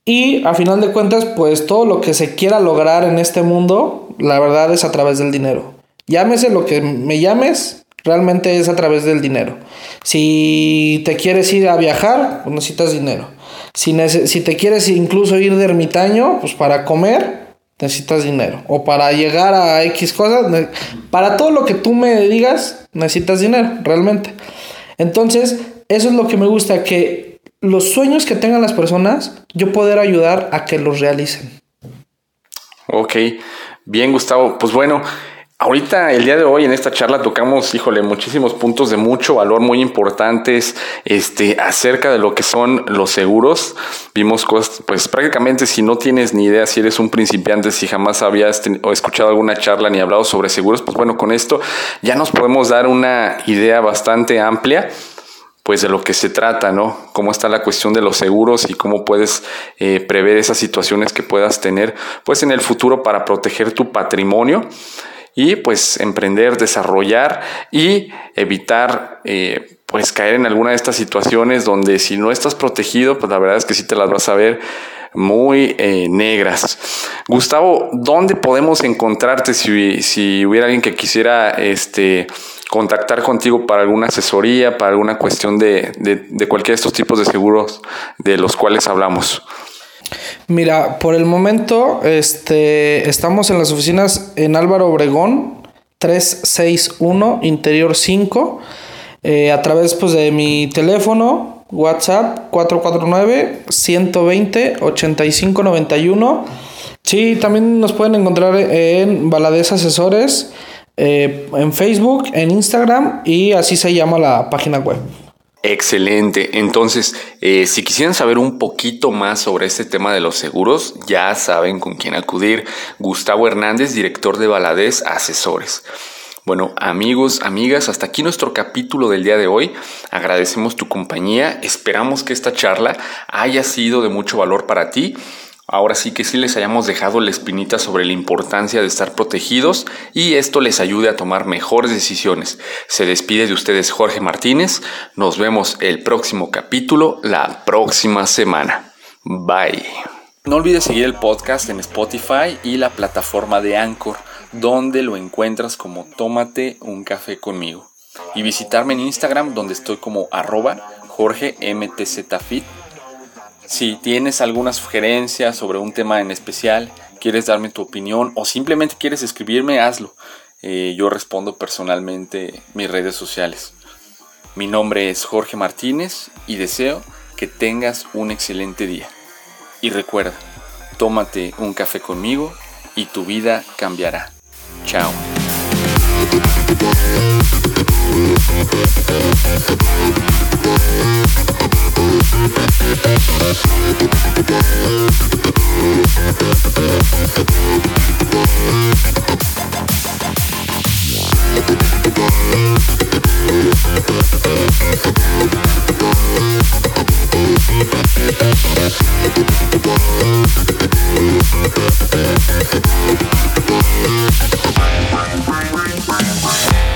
Y a final de cuentas, pues todo lo que se quiera lograr en este mundo, la verdad es a través del dinero. Llámese lo que me llames, realmente es a través del dinero. Si te quieres ir a viajar, pues necesitas dinero. Si, nece- si te quieres incluso ir de ermitaño, pues para comer, necesitas dinero. O para llegar a X cosas, para todo lo que tú me digas, necesitas dinero, realmente. Entonces, eso es lo que me gusta, que los sueños que tengan las personas, yo poder ayudar a que los realicen. Ok, bien Gustavo, pues bueno, ahorita el día de hoy en esta charla tocamos, híjole, muchísimos puntos de mucho valor muy importantes este, acerca de lo que son los seguros. Vimos pues prácticamente si no tienes ni idea, si eres un principiante, si jamás habías o escuchado alguna charla ni hablado sobre seguros, pues bueno, con esto ya nos podemos dar una idea bastante amplia pues de lo que se trata, ¿no? Cómo está la cuestión de los seguros y cómo puedes eh, prever esas situaciones que puedas tener, pues en el futuro para proteger tu patrimonio y pues emprender, desarrollar y evitar eh, pues caer en alguna de estas situaciones donde si no estás protegido, pues la verdad es que sí te las vas a ver muy eh, negras. Gustavo, ¿dónde podemos encontrarte si, si hubiera alguien que quisiera este, contactar contigo para alguna asesoría, para alguna cuestión de, de, de cualquiera de estos tipos de seguros de los cuales hablamos? Mira, por el momento, este, estamos en las oficinas en Álvaro Obregón, 361, Interior 5, eh, a través pues, de mi teléfono, WhatsApp 449-120-8591. Sí, también nos pueden encontrar en Valadez Asesores, eh, en Facebook, en Instagram y así se llama la página web. Excelente. Entonces, eh, si quisieran saber un poquito más sobre este tema de los seguros, ya saben con quién acudir. Gustavo Hernández, director de Valadez Asesores. Bueno, amigos, amigas, hasta aquí nuestro capítulo del día de hoy. Agradecemos tu compañía. Esperamos que esta charla haya sido de mucho valor para ti. Ahora sí que sí les hayamos dejado la espinita sobre la importancia de estar protegidos y esto les ayude a tomar mejores decisiones. Se despide de ustedes Jorge Martínez. Nos vemos el próximo capítulo la próxima semana. Bye. No olvides seguir el podcast en Spotify y la plataforma de Anchor, donde lo encuentras como Tómate un café conmigo. Y visitarme en Instagram, donde estoy como arroba Jorge MTZFit. Si tienes alguna sugerencia sobre un tema en especial, quieres darme tu opinión o simplemente quieres escribirme, hazlo. Eh, yo respondo personalmente mis redes sociales. Mi nombre es Jorge Martínez y deseo que tengas un excelente día. Y recuerda, tómate un café conmigo y tu vida cambiará. Chao. Bye.